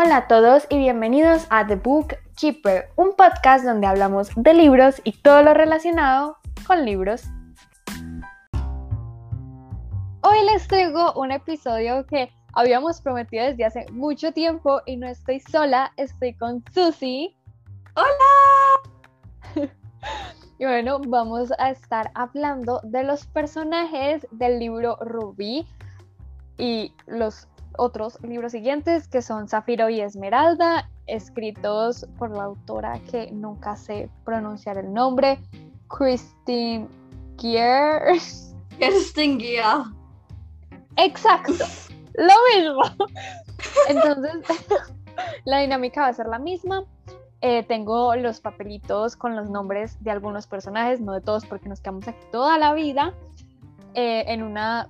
Hola a todos y bienvenidos a The Book Keeper, un podcast donde hablamos de libros y todo lo relacionado con libros. Hoy les traigo un episodio que habíamos prometido desde hace mucho tiempo y no estoy sola, estoy con Susie. ¡Hola! y bueno, vamos a estar hablando de los personajes del libro Rubí y los otros libros siguientes que son Zafiro y Esmeralda, escritos por la autora que nunca sé pronunciar el nombre, Christine Gier. Kirsten Gier. Exacto, lo mismo. Entonces, la dinámica va a ser la misma. Eh, tengo los papelitos con los nombres de algunos personajes, no de todos porque nos quedamos aquí toda la vida, eh, en una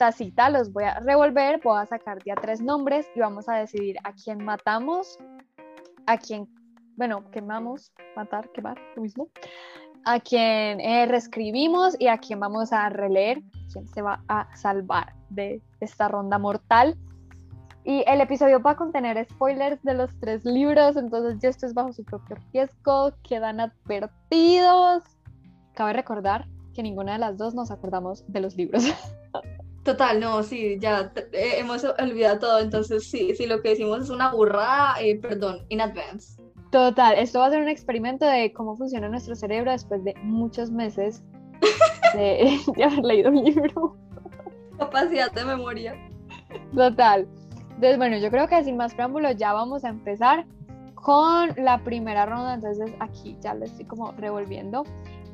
tacita, los voy a revolver, voy a sacar ya tres nombres y vamos a decidir a quién matamos, a quién, bueno, quemamos, matar, quemar, lo mismo, a quién eh, reescribimos y a quién vamos a releer, quién se va a salvar de esta ronda mortal. Y el episodio va a contener spoilers de los tres libros, entonces ya esto es bajo su propio riesgo, quedan advertidos. Cabe recordar que ninguna de las dos nos acordamos de los libros. Total, no, sí, ya eh, hemos olvidado todo, entonces sí, si lo que decimos es una burrada, eh, perdón, in advance. Total, esto va a ser un experimento de cómo funciona nuestro cerebro después de muchos meses de, de haber leído un libro. Capacidad de memoria. Total. Entonces, bueno, yo creo que sin más preámbulos ya vamos a empezar con la primera ronda, entonces aquí ya lo estoy como revolviendo.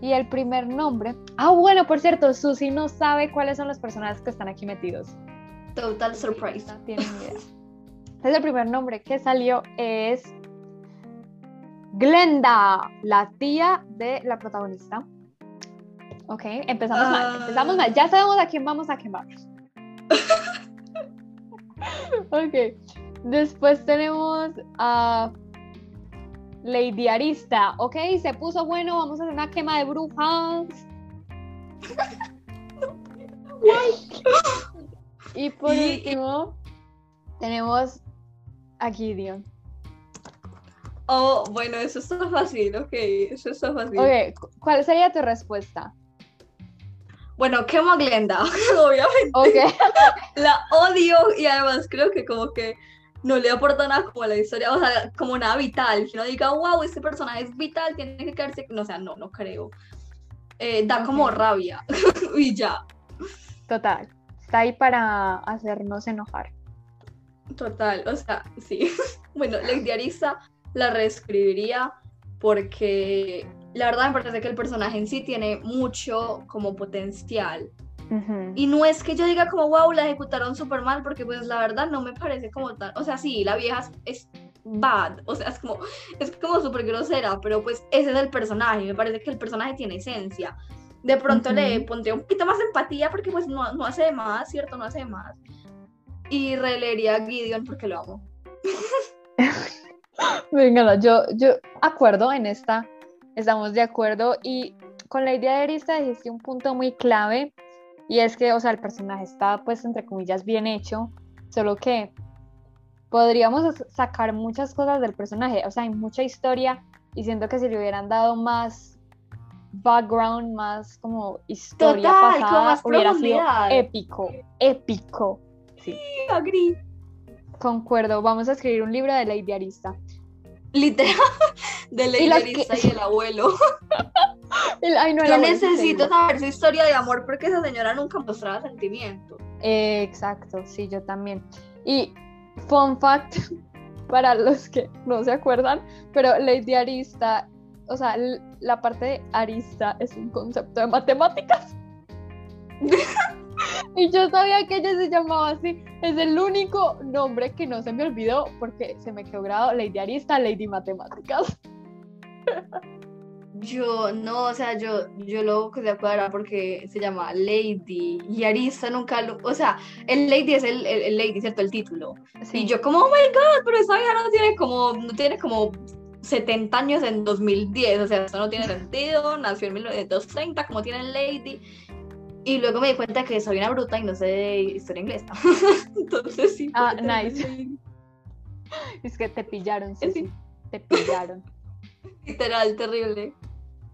Y el primer nombre. Ah, bueno, por cierto, Susi no sabe cuáles son los personajes que están aquí metidos. Total surprise. No tiene idea. Entonces, el primer nombre que salió es Glenda, la tía de la protagonista. Ok, empezamos mal, empezamos mal. Ya sabemos a quién vamos a quemar. ok, después tenemos a Lady Arista, ok, se puso bueno, vamos a hacer una quema de brujas. y por último, tenemos a Gideon. Oh, bueno, eso está fácil, ok, eso está fácil. Ok, ¿cuál sería tu respuesta? Bueno, quemo a Glenda, obviamente. Ok. La odio y además creo que como que no le aporta nada como a la historia, o sea, como nada vital, que no diga, wow, este personaje es vital, tiene que quedarse, no, o sea, no, no creo. Eh, da como rabia y ya. Total, está ahí para hacernos enojar. Total, o sea, sí. bueno, la diarista la reescribiría porque la verdad me parece que el personaje en sí tiene mucho como potencial. Y no es que yo diga como, wow, la ejecutaron súper mal, porque pues la verdad no me parece como tal, o sea, sí, la vieja es, bad, o sea, es como, es como súper grosera, pero pues ese es el personaje, me parece que el personaje tiene esencia. De pronto le pondría un poquito más de empatía porque pues no, no hace de más, ¿cierto? No hace de más. Y releería a Gideon porque lo amo. Venga, yo, yo acuerdo en esta, estamos de acuerdo y con la idea de Arista dijiste un punto muy clave y es que, o sea, el personaje está, pues, entre comillas, bien hecho, solo que podríamos sacar muchas cosas del personaje, o sea, hay mucha historia y siento que si le hubieran dado más background, más como historia Total, pasada, más hubiera sido épico, épico. Sí, agree. Concuerdo, vamos a escribir un libro de Lady Arista. Literal, de Lady Arista que... y el abuelo. El, ay, no, Yo necesito saber su historia de amor porque esa señora nunca mostraba sentimientos. Eh, exacto, sí, yo también. Y fun fact, para los que no se acuerdan, pero Lady Arista, o sea, la parte de Arista es un concepto de matemáticas. y yo sabía que ella se llamaba así. Es el único nombre que no se me olvidó porque se me quedó grabado Lady Arista, Lady Matemáticas. Yo no, o sea, yo, yo lo que se acuerda porque se llama Lady y Arista nunca lo, o sea, el Lady es el, el, el Lady, ¿cierto? El título. Sí. Y yo como, oh my god, pero esa vieja no tiene como, no tiene como 70 años en 2010, o sea, eso no tiene sentido, nació en 1930, como tiene el Lady. Y luego me di cuenta que soy una bruta y no sé historia inglesa. Entonces sí. Ah, nice. Es que te pillaron, sí. Te pillaron. Literal, terrible.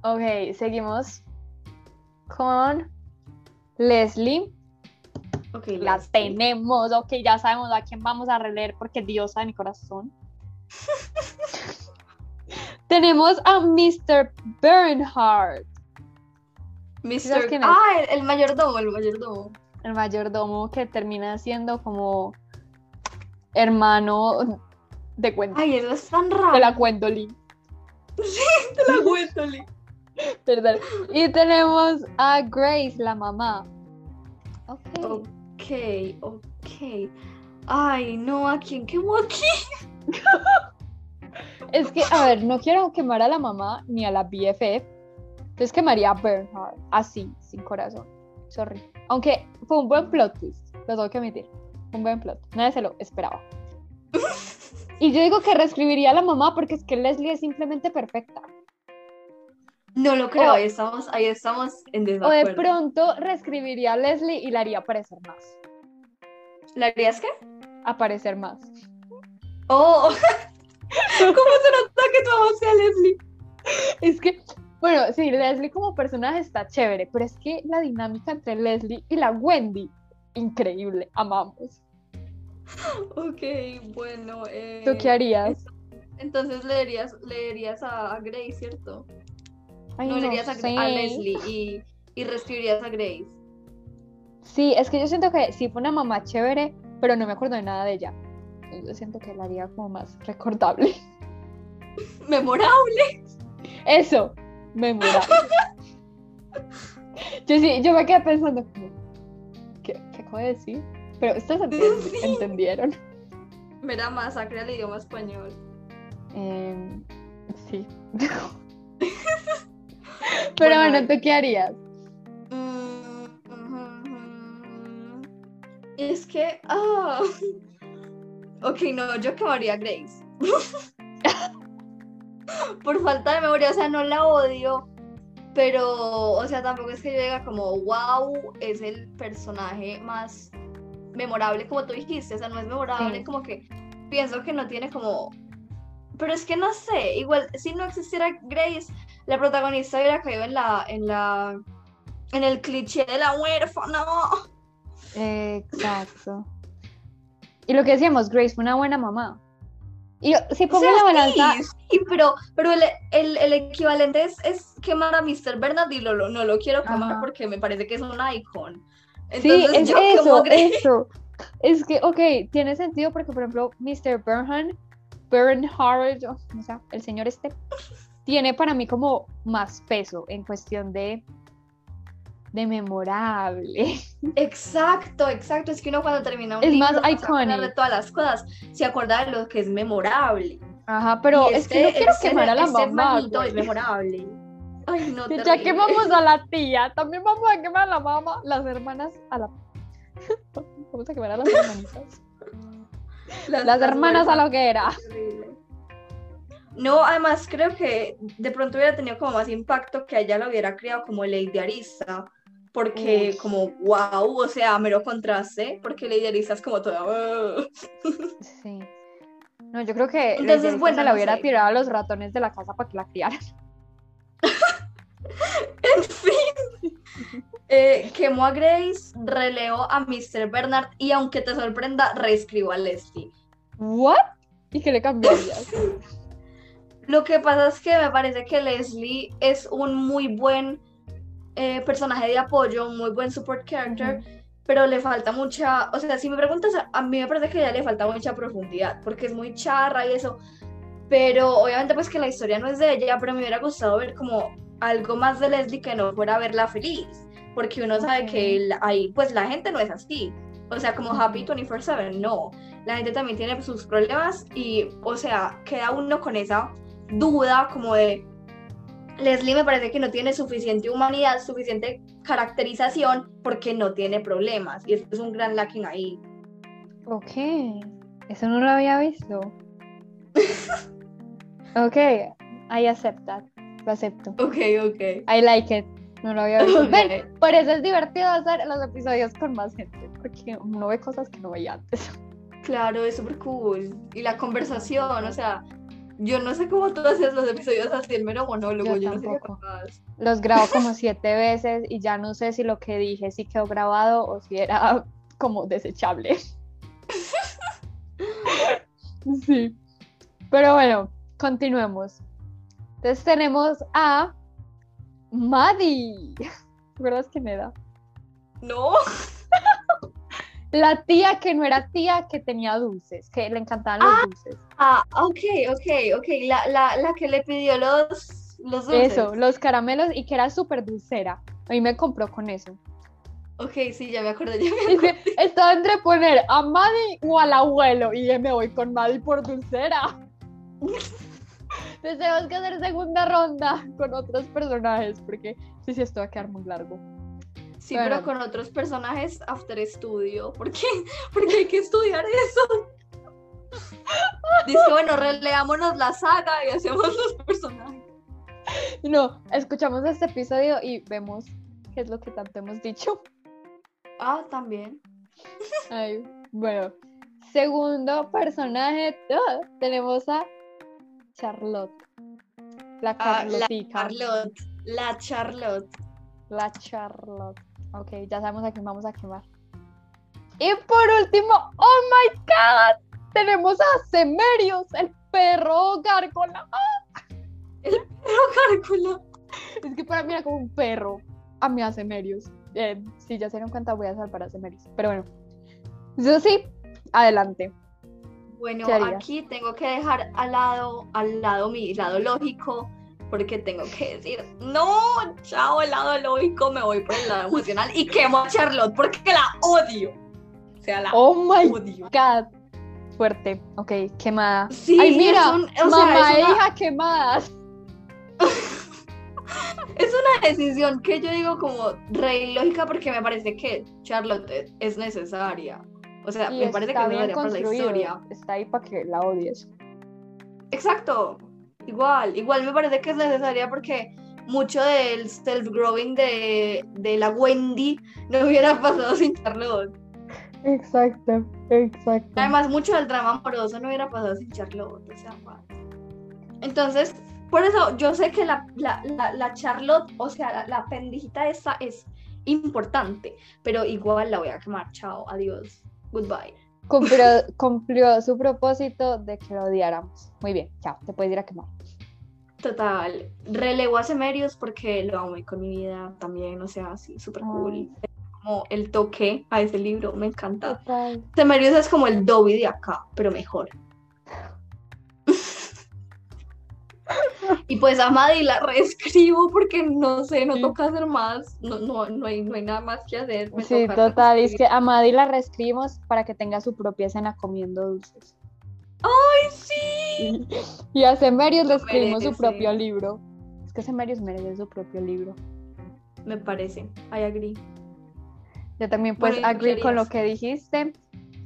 Ok, seguimos con Leslie. Ok, La Leslie. tenemos, ok, ya sabemos a quién vamos a releer porque Dios sabe mi corazón. tenemos a Mr. Bernhardt, ¿Sabes Mr. quién es? Ah, el, el mayordomo, el mayordomo. el mayordomo que termina siendo como hermano de Gwen- Ay, eso es tan raro. de la Gwendolyn. de la Gwendolyn. Perdón. Y tenemos a Grace, la mamá. Ok. Ok, ok. Ay, no, ¿a quién quemó aquí? Es que, a ver, no quiero quemar a la mamá ni a la BFF. Entonces quemaría a Bernhard, así, sin corazón. Sorry. Aunque fue un buen plot twist, lo tengo que admitir. Un buen plot. Nadie se lo esperaba. Y yo digo que reescribiría a la mamá porque es que Leslie es simplemente perfecta. No lo creo, O- ahí estamos, ahí estamos en O desacuerdo. de pronto reescribiría a Leslie y la haría aparecer más. ¿La harías qué? Aparecer más. Oh, ¿cómo se nota que tu amas a Leslie? Es que, bueno, sí, Leslie como personaje está chévere, pero es que la dinámica entre Leslie y la Wendy, increíble, amamos. Ok, bueno. Eh, ¿Tú qué harías? Entonces leerías, leerías a, a Grace, ¿cierto? Ay, no, leerías a, sé. a Leslie y, y reescribirías a Grace. Sí, es que yo siento que sí fue una mamá chévere, pero no me acuerdo de nada de ella. Entonces, Yo siento que la haría como más recordable. Memorable. Eso, memorable. Yo sí, yo me quedé pensando, ¿qué, qué acabo de decir? Pero ustedes Sí. entendieron. Mira, masacre al idioma español. Em, sí. Pero Bueno, ver. ¿tú qué harías? Mm. Es que. ah. Ok, no, yo quemaría a Grace. Por falta de memoria, o sea, no la odio. Pero, o sea, tampoco es que yo diga como, wow, es el personaje más memorable, como tú dijiste. O sea, no es memorable, Sí. como que pienso que no tiene como. Pero es que no sé, igual, si no existiera Grace, la protagonista hubiera caído en la. en la. en el cliché de la huérfana. Exacto. Y lo que decíamos, Grace fue una buena mamá. Y yo, si O pongo sea, la balanza, sí, sí, pero, pero el, el- el equivalente es, es quemar a Mr. Bernard y lo, lo- no lo quiero quemar Ajá. porque me parece que es un icon. sí, es yo eso, eso. Es que, ok, tiene sentido porque, por ejemplo, Mr. Bernhard, Bernhard, o sea, el señor este, tiene para mí como más peso en cuestión de, de memorable. Exacto, exacto. Es que uno cuando termina un Es libro más no iconic. de todas las cosas, se acuerda de lo que es memorable. Ajá, pero Y es que no este- quiero este- quemar a la este mamá. es memorable. Ay, no, Ya quemamos a la tía, también vamos a quemar a la mamá, las hermanas, a la... Vamos a quemar a las hermanitas. Las hermanas a lo que era. Terrible. No, además creo que de pronto hubiera tenido como más impacto que ella la hubiera criado como Lady Arisa, porque Uf. como wow, o sea, mero contraste, porque Lady Arisa es como toda... Sí. No, yo creo que Entonces, bueno, se la no hubiera sé. tirado a los ratones de la casa para que la criaran. En fin, eh, quemó a Grace, releó a Mr. Bernard y aunque te sorprenda, reescribo a Leslie. ¿What? ¿Y qué le cambiarías? Lo que pasa es que me parece que Leslie es un muy buen eh, personaje de apoyo, un muy buen support character, pero le falta mucha, o sea, si me preguntas, a, mí me parece que a ella le falta mucha profundidad, porque es muy charra y eso, pero obviamente pues que la historia no es de ella, pero me hubiera gustado ver como algo más de Leslie que no fuera verla feliz, porque uno sabe que ahí pues la gente no es así, o sea, como happy Ujú. 24/7, no, la gente también tiene sus problemas y, o sea, queda uno con esa duda como de Leslie me parece que no tiene suficiente humanidad, suficiente caracterización porque no tiene problemas y esto es un gran lacking ahí. Ok. Eso no lo había visto. Ok. I accept that. Lo acepto. Ok, ok. I like it. No lo había visto. Ok. Ven, por eso es divertido hacer los episodios con más gente. Porque uno ve cosas que no veía antes. Claro, es súper cool. Y la conversación, o sea, yo no sé cómo tú haces los episodios así el mero monólogo, Yo yo, no sé tampoco. Los grabo como siete veces y ya no sé si lo que dije sí quedó grabado o si era como desechable. Sí. Pero bueno, continuemos. Entonces tenemos a Maddie. ¿Te acuerdas quién era? No, La tía que no era tía, que tenía dulces, que le encantaban los dulces. ah, ok, ok, ok, la, la, la que le pidió los, los dulces. Eso, los caramelos y que era súper dulcera. A mí me compró con eso. Ok, sí, ya me acordé, ya me que estaba entre poner a Maddie o al abuelo y me voy con Maddie por dulcera. Entonces tenemos que hacer segunda ronda con otros personajes porque sí, sí, esto va a quedar muy largo. Sí, pero con otros personajes after estudio. ¿Por qué? Porque hay que estudiar eso. Dice, bueno, releámonos la saga y hacemos los personajes. No, escuchamos este episodio y vemos qué es lo que tanto hemos dicho. Ah, también. Ay, bueno, segundo personaje, ¡ah! tenemos a Charlotte. La Ah, la Carlotica. Charlotte. La Charlotte. La Charlotte. Ok, ya sabemos a quién vamos a quemar. Y por último, oh my god, tenemos a Semerios, el perro gárgola. ¡Ah! Cálculo. Es que para mí era como un perro. A mí a Semerios. Eh, si ya se dieron cuenta, voy a salvar a Semerios. Pero bueno, yo sí, adelante. Bueno, aquí tengo que dejar al lado, al lado mi lado lógico, porque tengo que decir, no, chao, el lado lógico, me voy por el lado emocional y quemo a Charlotte porque la odio. O sea, la Oh my odio. god. Fuerte. Ok, quemada. Sí, Ay, mira, un- sea, mamá es e una- hija quemadas. Es una decisión que yo digo como re ilógica porque me parece que Charlotte es- es necesaria. O sea, Y me parece que es necesaria para la historia. Está ahí para que la odies. Exacto. Igual, igual me parece que es necesaria porque mucho del self-growing de, de la Wendy no hubiera pasado sin Charlotte. Exacto, exacto. Además, mucho del drama amoroso no hubiera pasado sin Charlotte. O sea. Entonces, por eso yo sé que la, la, la, la Charlotte, o sea, la, pendejita esa es importante, pero igual la voy a quemar. Chao, adiós, goodbye. Cumplió, cumplió su propósito de que lo odiáramos. Muy bien, chao, te puedes ir a quemar. Total, relevo a Semerios porque lo amo y con mi vida también, o sea, sí, súper cool. Ay. Como el toque a ese libro, me encanta. Total. Semerios es como el Dobby de acá, pero mejor. Y pues a Maddie la reescribo porque no sé, no toca hacer más, no, no, no, hay, no hay nada más que hacer. me Sí, total. Es que a Maddie la reescribimos para que tenga su propia escena comiendo dulces. ¡Ay, sí! Y a Semerios le escribimos su propio libro. Es que Semerios merece su propio libro. Me parece, I agree. Yo también pues Bueno, ¿y tú qué agree con lo que dijiste.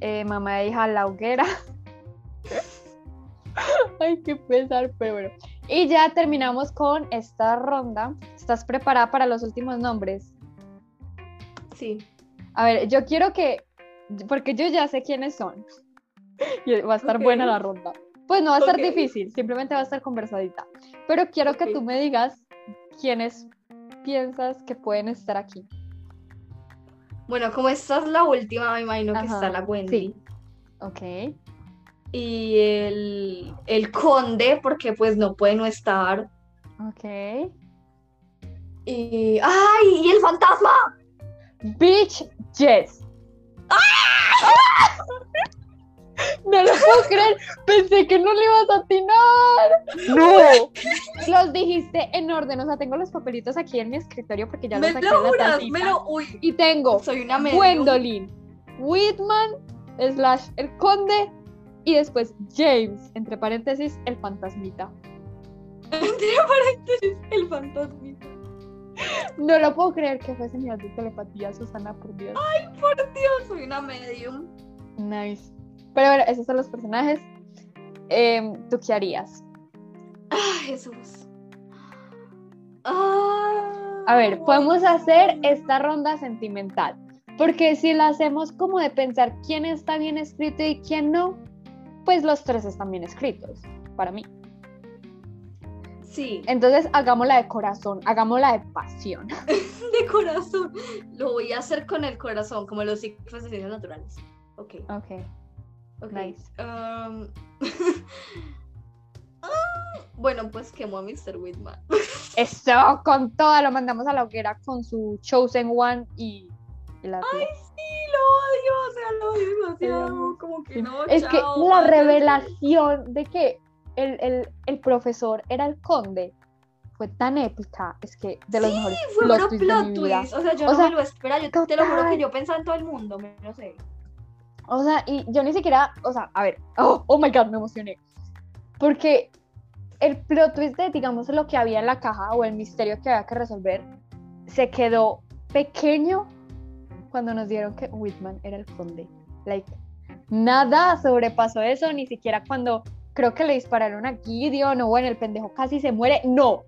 Eh, mamá e hija la hoguera. Ay, qué pesar, pero bueno. Y ya terminamos con esta ronda. ¿Estás preparada para los últimos nombres? Sí. A ver, yo quiero que, porque yo ya sé quiénes son. Y va a estar buena la ronda. Pues no va a estar difícil, simplemente va a estar conversadita. Pero quiero que tú me digas quiénes piensas que pueden estar aquí. Bueno, como esta es la última, me imagino que está la Wendy. sí. Ok. Y el, el conde, porque pues no puede no estar. Ok. Y. ¡Ay! ¡Y el fantasma! Bitch Jess. No lo puedo creer. Pensé que no le ibas a atinar. No. Los dijiste en orden. O sea, tengo los papelitos aquí en mi escritorio porque ya los me saqué lo de la juras, tacita. me lo. Uy, Y tengo soy una. Gwendolyn, Whitman, slash el conde, y después James, entre paréntesis, el fantasmita. Entre paréntesis, el fantasmita. No lo puedo creer que fue señal de telepatía, Susana, por Dios. Por Dios, soy una medium. Nice. Pero bueno, esos son los personajes. Em, ¿Tú qué harías? ¡Ah, Jesús! Ah, A ver, podemos hacer esta ronda sentimental. Porque si lo hacemos como de pensar quién está bien escrito y quién no, pues los tres están bien escritos, para mí. Sí. Entonces hagámosla de corazón, hagámosla de pasión. de corazón. Lo voy a hacer con el corazón, como los ciclos de ciencias naturales. Ok. Ok. Ok. Nice. Um, ah, bueno, pues quemó a Mr. Whitman. Eso, con toda lo mandamos a la hoguera con su Chosen One y, y la Ay, lo odio, o sea, lo odio demasiado. Sí. Como que no, Es que chao, la mátense. revelación de que el, el- el profesor era el conde fue tan épica. Es que de los Sí, mejores Fue plot de plot mi vida. twist. O sea, yo O no sea, me lo esperaba. Yo te lo juro total. que yo pensaba en todo el mundo. me- No sé. O sea, y yo ni siquiera, o sea, a ver, oh, oh my god, me emocioné. Porque el plot twist de, digamos, lo que había en la caja o el misterio que había que resolver se quedó pequeño cuando nos dieron que Whitman era el conde. Like, nada sobrepasó eso, ni siquiera cuando creo que le dispararon a Gideon o bueno, el pendejo casi se muere. No.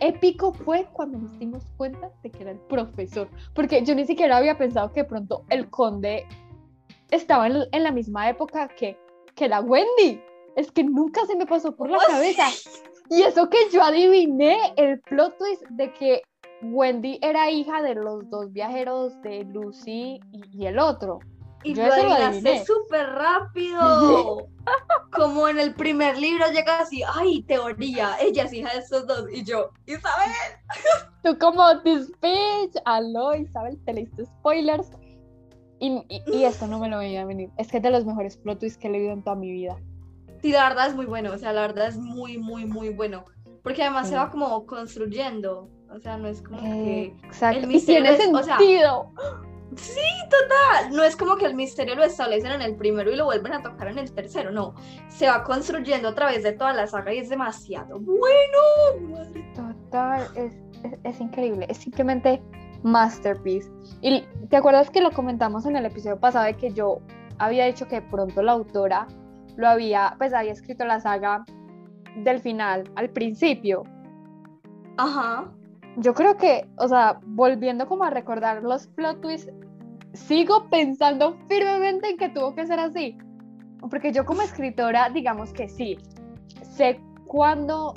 Épico fue cuando nos dimos cuenta de que era el profesor. Porque yo ni siquiera había pensado que de pronto el conde estaba en, en la misma época que, que la Wendy. Es que nunca se me pasó por la ¿Cómo cabeza. Y eso que yo adiviné el plot twist de que Wendy era hija de los dos viajeros de Lucy y, y el otro. Y Yo lo adivinaste súper rápido. Como en el primer libro llega así, ay, teoría, ella es hija de estos dos. Y yo, Isabel. Tú como this bitch, aló Isabel, te leíste spoilers. Y, y, y esto no me lo veía venir. Es que es de los mejores plot twists que he leído en toda mi vida. Sí, la verdad es muy bueno. O sea, la verdad es muy, muy, muy bueno. Porque además Sí. se va como construyendo. O sea, no es como que. Eh, Exacto. el Y misterio tiene es- o sea, sentido. Sí, total. No es como que el misterio lo establecen en el primero y lo vuelven a tocar en el tercero. No. Se va construyendo a través de toda la saga y es demasiado bueno. Madre Total, es, es, es increíble, es simplemente masterpiece. Y te acuerdas que lo comentamos en el episodio pasado de que yo había dicho que pronto la autora lo había, pues había escrito la saga del final al principio. Ajá. Yo creo que, o sea, volviendo como a recordar los plot twists, sigo pensando firmemente en que tuvo que ser así. Porque yo como escritora, digamos que sí, sé cuándo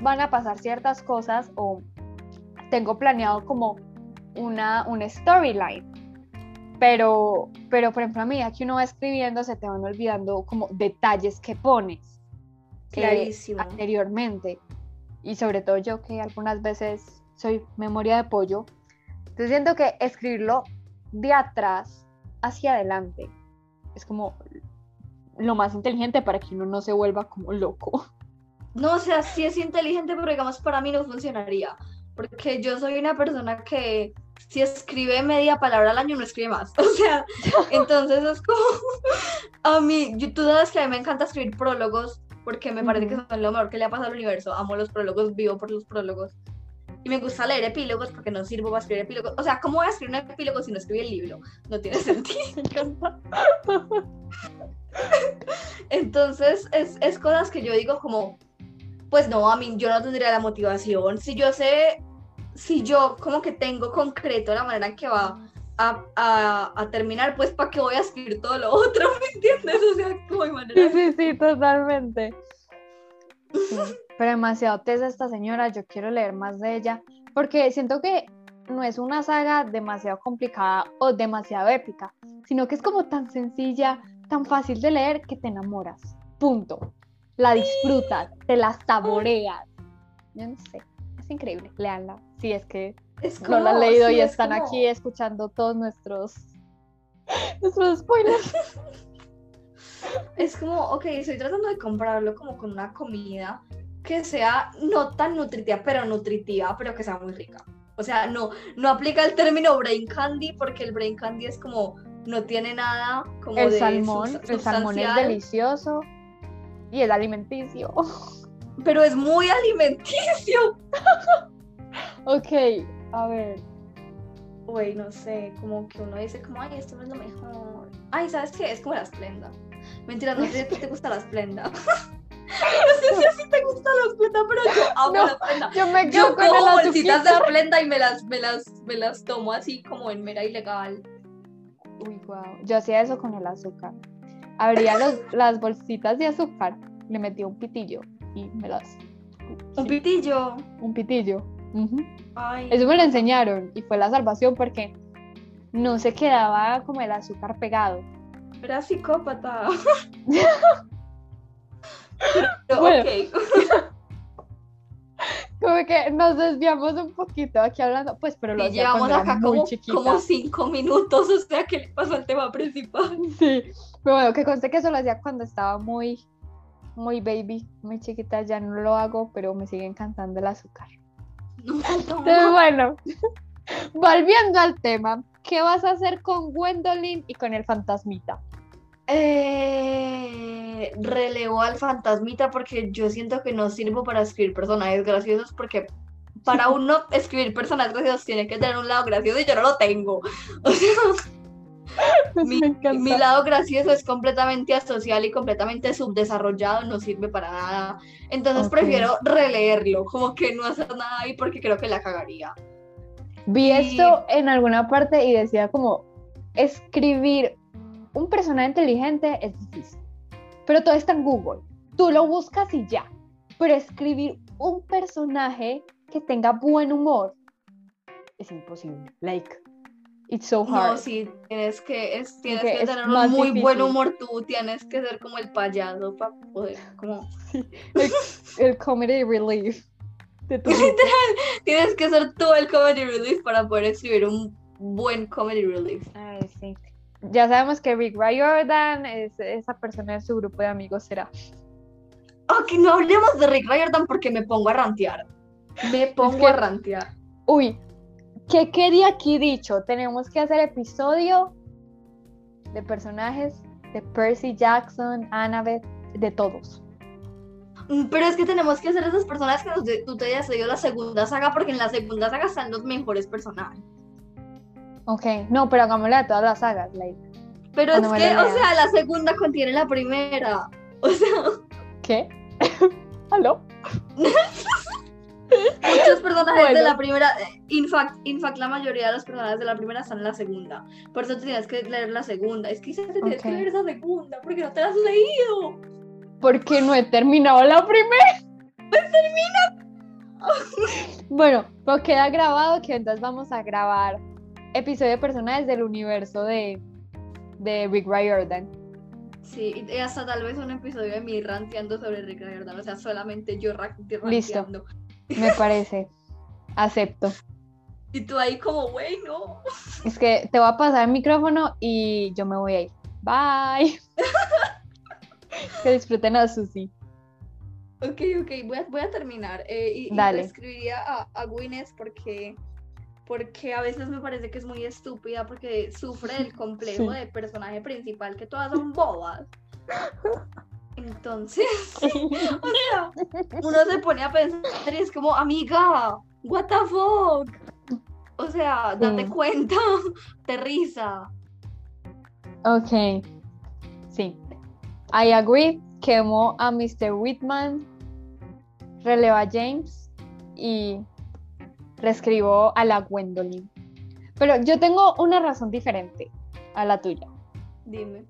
van a pasar ciertas cosas o tengo planeado como una, una storyline. Pero, pero, por ejemplo, a medida que uno va escribiendo, se te van olvidando como detalles que pones Clarísimo. anteriormente. Y sobre todo yo que algunas veces soy memoria de pollo. Entonces siento que escribirlo de atrás hacia adelante es como lo más inteligente para que uno no se vuelva como loco. No, o sea, sí es inteligente, pero digamos para mí no funcionaría. Porque yo soy una persona que si escribe media palabra al año no escribe más. O sea, entonces es como a mí, tú sabes que a mí me encanta escribir prólogos porque me parece que son lo mejor que le ha pasado al universo. Amo los prólogos, vivo por los prólogos. Y me gusta leer epílogos porque no sirvo para escribir epílogos. O sea, ¿cómo voy a escribir un epílogo si no escribí el libro? No tiene sentido. Entonces, es, es cosas que yo digo como, pues no, a mí yo no tendría la motivación. Si yo sé, si yo como que tengo concreto la manera en que va a, a- a terminar, pues ¿para qué voy a escribir todo lo otro? ¿Me entiendes? O sea, como hay manera. Sí, sí, sí, totalmente. Sí, pero demasiado tesa esta señora, yo quiero leer más de ella, porque siento que no es una saga demasiado complicada o demasiado épica, sino que es como tan sencilla, tan fácil de leer que te enamoras. Punto. La disfrutas, te la saboreas. Yo no sé, es increíble, leanla. Si es que Es no la han leído sí, y es están como- aquí escuchando todos nuestros nuestros spoilers. Es como, ok, estoy tratando de comprarlo como con una comida que sea no tan nutritiva, pero nutritiva, pero que sea muy rica. O sea, no, no aplica el término brain candy porque el brain candy es como, no tiene nada como El de salmón, el salmón es delicioso y es alimenticio. pero es muy alimenticio. ok, a ver. Güey, no sé, como que uno dice como, ay, esto no es lo mejor. Ay, ¿sabes qué? Es como la esplenda. Mentira, no sé si te gusta la esplenda. No sé si así te gusta la Splenda, pero yo amo No, la Splenda. Yo me quedo Yo con el cojo bolsitas de azuquita. Splenda y me las, me las, me las tomo así como en mera ilegal. Uy, wow. Yo hacía eso con el azúcar. Abría los, las bolsitas de azúcar, le metía un pitillo y me las. Un sí, pitillo. un pitillo. Ujú. Ay. Eso me lo enseñaron y fue la salvación porque no se quedaba como el azúcar pegado. Era psicópata. Pero, Bueno. Como que nos desviamos un poquito aquí hablando, pues, pero lo llevamos acá como, cinco minutos, o sea, que le pasó al tema principal? Sí, pero bueno, que conste que eso lo hacía cuando estaba muy, muy baby, muy chiquita, ya no lo hago, pero me sigue encantando el azúcar. No, no. Entonces, bueno, volviendo al tema, ¿qué vas a hacer con Gwendolyn y con el fantasmita? Eh, relevo al fantasmita porque yo siento que no sirvo para escribir personajes graciosos porque para uno escribir personajes graciosos tiene que tener un lado gracioso y yo no lo tengo. O sea, mi, mi lado gracioso es completamente asocial y completamente subdesarrollado, no sirve para nada. Entonces prefiero releerlo, como que no hacer nada ahí porque creo que la cagaría. Vi y- esto en alguna parte y decía como, escribir un personaje inteligente es difícil, pero todo está en Google. Tú lo buscas y ya. Pero escribir un personaje que tenga buen humor es imposible. Like, it's so hard. No, sí, tienes que, es, tienes que que es tener un muy buen humor tú, tienes que ser como el payaso para poder, como, El comedy relief. de tu tienes que ser tú el comedy relief para poder escribir un buen comedy relief. Ay, sí. Ya sabemos que Rick Riordan es esa persona de su grupo de amigos será. Ok, no hablemos de Rick Riordan porque me pongo a rantear. Me pongo que- a rantear. Uy, ¿qué quería aquí dicho? Tenemos que hacer episodio de personajes de Percy Jackson, Annabeth, de todos. Mm, Pero es que tenemos que hacer esas personas que nos de- tú te hayas leído la segunda saga porque en la segunda saga están los mejores personajes. Ok, no, pero hagámosla de todas las sagas. Like. Pero es que, o sea, la segunda contiene la primera. O sea, ¿Qué? ¿Aló? muchos personajes de la primera, eh, in fact, in fact, la mayoría de los personajes de la primera están en la segunda. Por eso te tienes que leer la segunda. Es que te tienes que leer esa segunda porque no te la has leído. Porque no he terminado la primera. Pues termina. Bueno, pues queda grabado que entonces vamos a grabar episodio de personajes del universo de, de Rick Riordan. Sí, y hasta tal vez un episodio de mí ranteando sobre Rick Riordan. O sea, solamente yo ra- Listo. ranteando. Me parece. Acepto. Y tú ahí como, güey, no. Es que te voy a pasar el micrófono y yo me voy a ir. Bye. que disfruten a Susi. Ok, ok, voy a, voy a terminar. eh, y, y Dale. escribiría a, a Gwyneth porque, porque a veces me parece que es muy estúpida porque sufre del complejo Sí. de personaje principal, que todas son bobas. Entonces, o sea, uno se pone a pensar y es como, amiga, what the fuck. O sea, date Sí. cuenta, te risa. Ok. Sí. I agree. Quemó a Mr. Whitman, releva a James y reescribo a la Gwendolyn. Pero yo tengo una razón diferente a la tuya. Dime.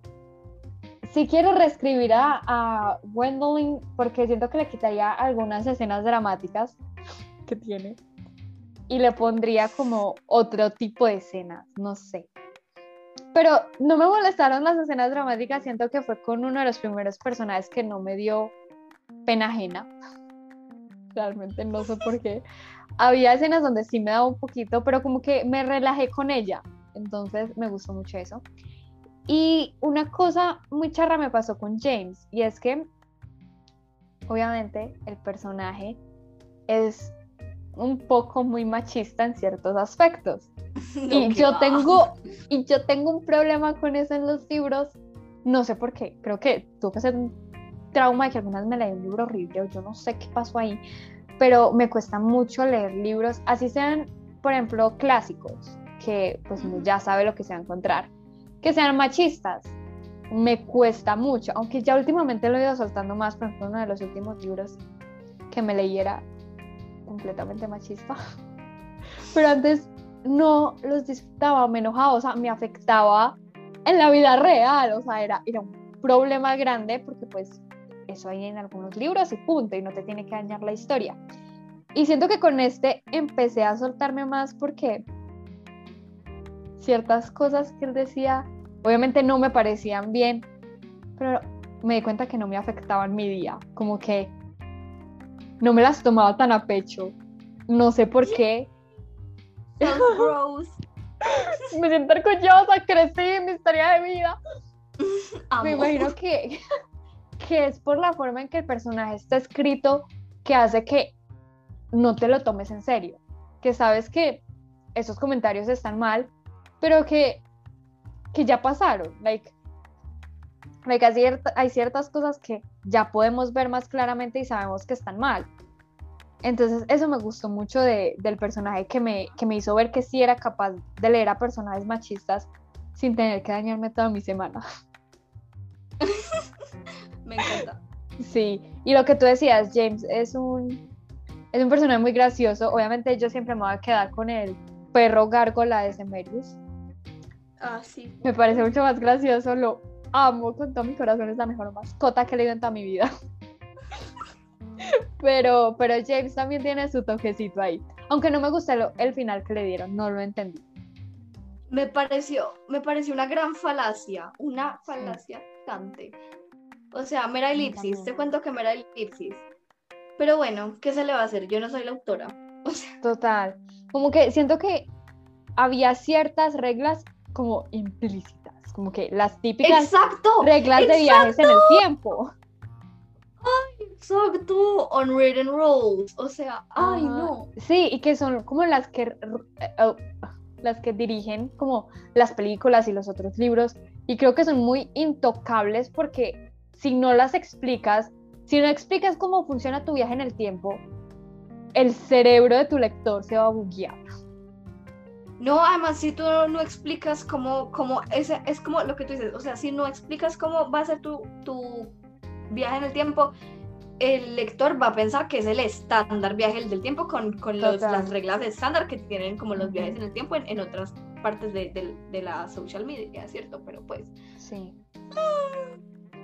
Si quiero reescribir a, a Gwendolyn porque siento que le quitaría algunas escenas dramáticas que tiene y le pondría como otro tipo de escenas, no sé. Pero no me molestaron las escenas dramáticas, siento que fue con uno de los primeros personajes que no me dio pena ajena. Realmente no sé por qué. Había escenas donde sí me daba un poquito, pero como que me relajé con ella. Entonces me gustó mucho eso. Y una cosa muy charra me pasó con James, y es que obviamente el personaje es un poco muy machista en ciertos aspectos. No, Y yo va. tengo, y yo tengo un problema con eso en los libros, no sé por qué, creo que tuvo que ser un trauma de que algunas me leí un libro horrible, o yo no sé qué pasó ahí, pero me cuesta mucho leer libros, así sean, por ejemplo, clásicos, que pues uno ya sabe lo que se va a encontrar, que sean machistas. me cuesta mucho, aunque ya últimamente lo he ido soltando más, por ejemplo, uno de los últimos libros que me leyera completamente machista. Pero antes no los disfrutaba, me enojaba, o sea, me afectaba en la vida real, o sea, era, era un problema grande porque pues eso hay en algunos libros y punto, y no te tiene que dañar la historia. Y siento que con este empecé a soltarme más porque ciertas cosas que él decía, obviamente no me parecían bien, pero me di cuenta que no me afectaban mi día, como que no me las tomaba tan a pecho, no sé por qué. me siento orgullosa, crecí en mi historia de vida. Me imagino que, que es por la forma en que el personaje está escrito que hace que no te lo tomes en serio, que sabes que esos comentarios están mal, pero que, que ya pasaron, like, like hay, ciertas cosas que ya podemos ver más claramente y sabemos que están mal. Entonces eso me gustó mucho de, del personaje que me, que me hizo ver que sí era capaz de leer a personajes machistas sin tener que dañarme toda mi semana. me encanta. Sí, y lo que tú decías, James, es un, es un personaje muy gracioso. Obviamente yo siempre me voy a quedar con el perro gárgola de Semerius. Ah, sí. Me parece mucho más gracioso, lo amo con todo mi corazón, es la mejor mascota que he leído en toda mi vida. pero, pero James también tiene su toquecito ahí. Aunque no me gustó el final que le dieron, no lo entendí. Me pareció, me pareció una gran falacia, una falacia gigante. O sea, mera elipsis, te cuento que mera elipsis. Pero bueno, ¿qué se le va a hacer? Yo no soy la autora. O sea. Total. Como que siento que había ciertas reglas como implícitas, como que las típicas reglas de viajes en el tiempo. Ay, exacto, unwritten rules, o sea, ay no. Sí, y que son como las que eh, oh, las que dirigen como las películas y los otros libros y creo que son muy intocables porque si no las explicas, si no explicas cómo funciona tu viaje en el tiempo, el cerebro de tu lector se va a buguear. No, además, si tú no explicas cómo, cómo ese, es como lo que tú dices, o sea, si no explicas cómo va a ser tu, tu viaje en el tiempo, el lector va a pensar que es el estándar viaje del tiempo con, con las reglas de estándar que tienen como los viajes en el tiempo en, otras partes de, de, la social media, ¿cierto? Pero pues... Sí.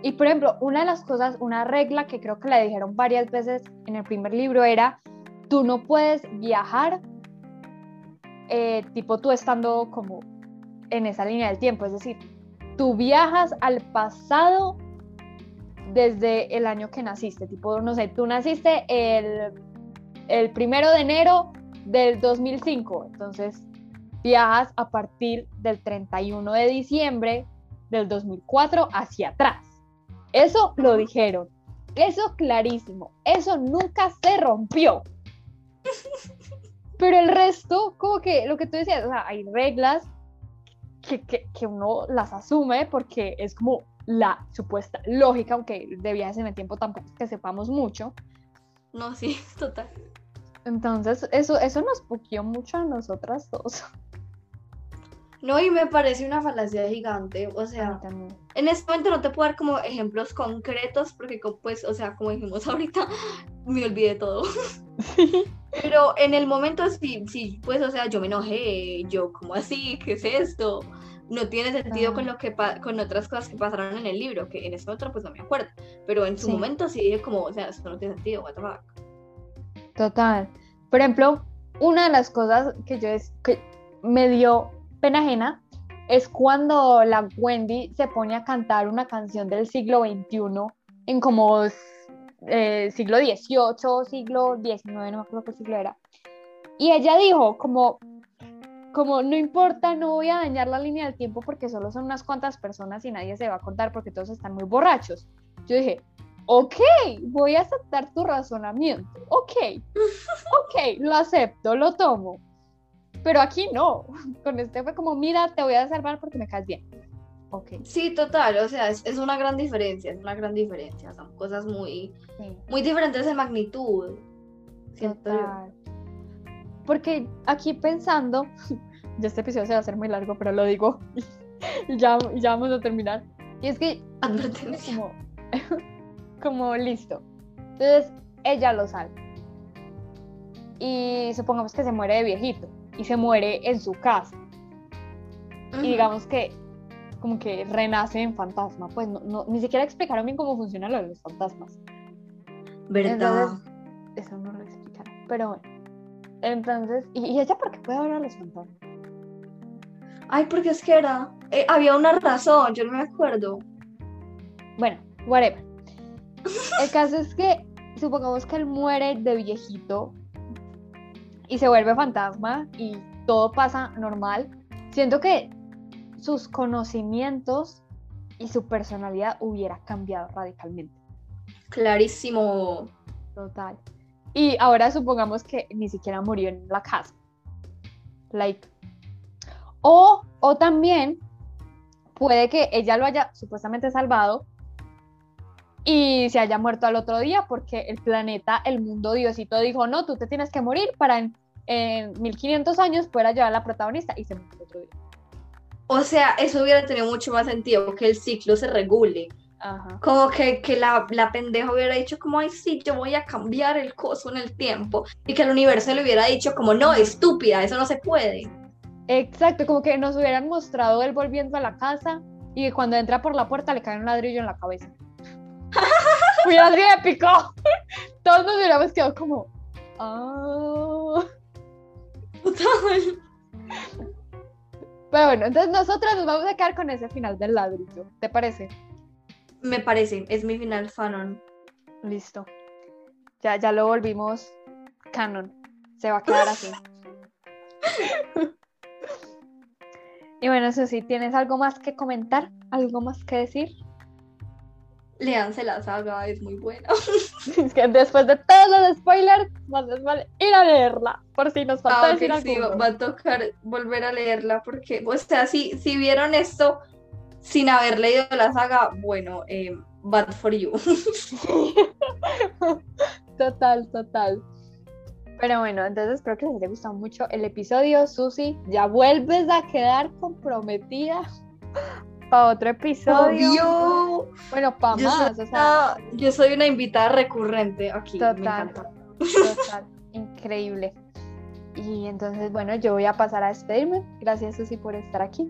Y por ejemplo, una de las cosas, una regla que creo que le dijeron varias veces en el primer libro era, tú no puedes viajar eh, tipo tú estando como en esa línea del tiempo, es decir, tú viajas al pasado desde el año que naciste, tipo, no sé, tú naciste el, el primero de enero del 2005, entonces viajas a partir del 31 de diciembre del 2004 hacia atrás. Eso lo dijeron, eso clarísimo, eso nunca se rompió. Pero el resto, como que lo que tú decías, o sea, hay reglas que, que, uno las asume porque es como la supuesta lógica, aunque de viajes en el tiempo tampoco es que sepamos mucho. No, sí, total. Entonces, eso, eso nos puqueó mucho a nosotras dos. No, y me parece una falacia gigante. O sea, en este momento no te puedo dar como ejemplos concretos porque, pues, o sea, como dijimos ahorita, me olvidé todo. Pero en el momento sí, sí, pues, o sea, yo me enojé, yo, como así? ¿Qué es esto? No tiene sentido con lo que con otras cosas que pasaron en el libro, que en este otro pues no me acuerdo. Pero en su momento sí dije como, o sea, esto no tiene sentido, what the fuck. Total. Por ejemplo, una de las cosas que yo es que me dio pena ajena es cuando la Wendy se pone a cantar una canción del siglo XXI en como eh, siglo XVIII, siglo XIX, no me acuerdo qué siglo era. Y ella dijo como, como no importa, no voy a dañar la línea del tiempo porque solo son unas cuantas personas y nadie se va a contar porque todos están muy borrachos. Yo dije, ok, voy a aceptar tu razonamiento, ok, ok, lo acepto, lo tomo. Pero aquí no, con este fue como, mira, te voy a salvar porque me caes bien. Okay. Sí, total, o sea, es, es, una gran diferencia, es una gran diferencia, son cosas muy, muy diferentes en magnitud. Total. Porque aquí pensando, ya este episodio se va a hacer muy largo, pero lo digo, y ya, ya vamos a terminar. Y es que Advertencia. como, como listo. Entonces ella lo salva. Y supongamos que se muere de viejito y se muere en su casa. Ujú. Y digamos que como que renace en fantasma. Pues no, no- ni siquiera explicaron bien cómo funciona lo de los fantasmas. ¿Verdad? Entonces, eso no lo explicaron. Pero bueno. Entonces, ¿y, y ella por qué puede ver a los fantasmas? Ay, porque es que era. eh, había una razón, yo no me acuerdo. Bueno, whatever. El caso es que supongamos que él muere de viejito y se vuelve fantasma y todo pasa normal. Siento que sus conocimientos y su personalidad hubiera cambiado radicalmente. Clarísimo. Total. Y ahora supongamos que ni siquiera murió en la casa. Like. O, o también puede que ella lo haya supuestamente salvado y se haya muerto al otro día porque el planeta, el mundo Diosito dijo, no, tú te tienes que morir para en, en 1500 años poder llevar a la protagonista y se murió el otro día. O sea, eso hubiera tenido mucho más sentido, que el ciclo se regule. Ajá. Como que, que la, la pendeja hubiera dicho como, ay, sí, yo voy a cambiar el coso en el tiempo. Y que el universo le hubiera dicho como, no, estúpida, eso no se puede. Exacto, como que nos hubieran mostrado él volviendo a la casa y cuando entra por la puerta le cae un ladrillo en la cabeza. Hubiera sido épico. Todos nos hubiéramos quedado como. "Ah". Total. Pero bueno, entonces nosotras nos vamos a quedar con ese final del ladrillo. ¿Te parece? Me parece, es mi final fanon. Listo. Ya, ya lo volvimos canon. Se va a quedar así. y bueno, Susi, ¿tienes algo más que comentar? ¿Algo más que decir? Léanse la saga, es muy buena. Es que después de todos los spoilers, más les vale ir a leerla, por si nos falta Ah, ok, decir sí, va a tocar volver a leerla porque, o sea, si, si vieron esto sin haber leído la saga, bueno, eh, bad for you. Total, total. Pero bueno, entonces espero que les haya gustado mucho el episodio. Susi, ya vuelves a quedar comprometida para otro episodio. Obvio. Bueno, para Yo más, soy, o sea, una, yo soy una invitada recurrente aquí. Total. total, increíble. Y entonces, bueno, yo voy a pasar a despedirme. Gracias, Susi, por estar aquí.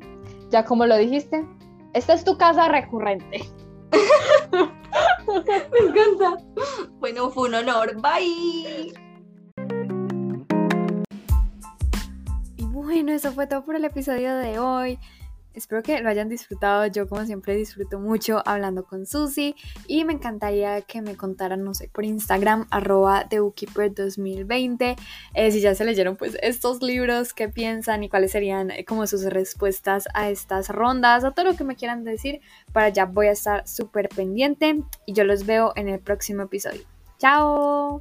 Ya como lo dijiste, esta es tu casa recurrente. Me encanta. Bueno, fue un honor. Bye. Y bueno, eso fue todo por el episodio de hoy. Espero que lo hayan disfrutado. Yo como siempre disfruto mucho hablando con Susi y me encantaría que me contaran, no sé, por Instagram, arroba TheBookkeeper2020, eh, si ya se leyeron pues estos libros, qué piensan y cuáles serían eh, como sus respuestas a estas rondas, a todo lo que me quieran decir. Para allá voy a estar súper pendiente y yo los veo en el próximo episodio. ¡Chao!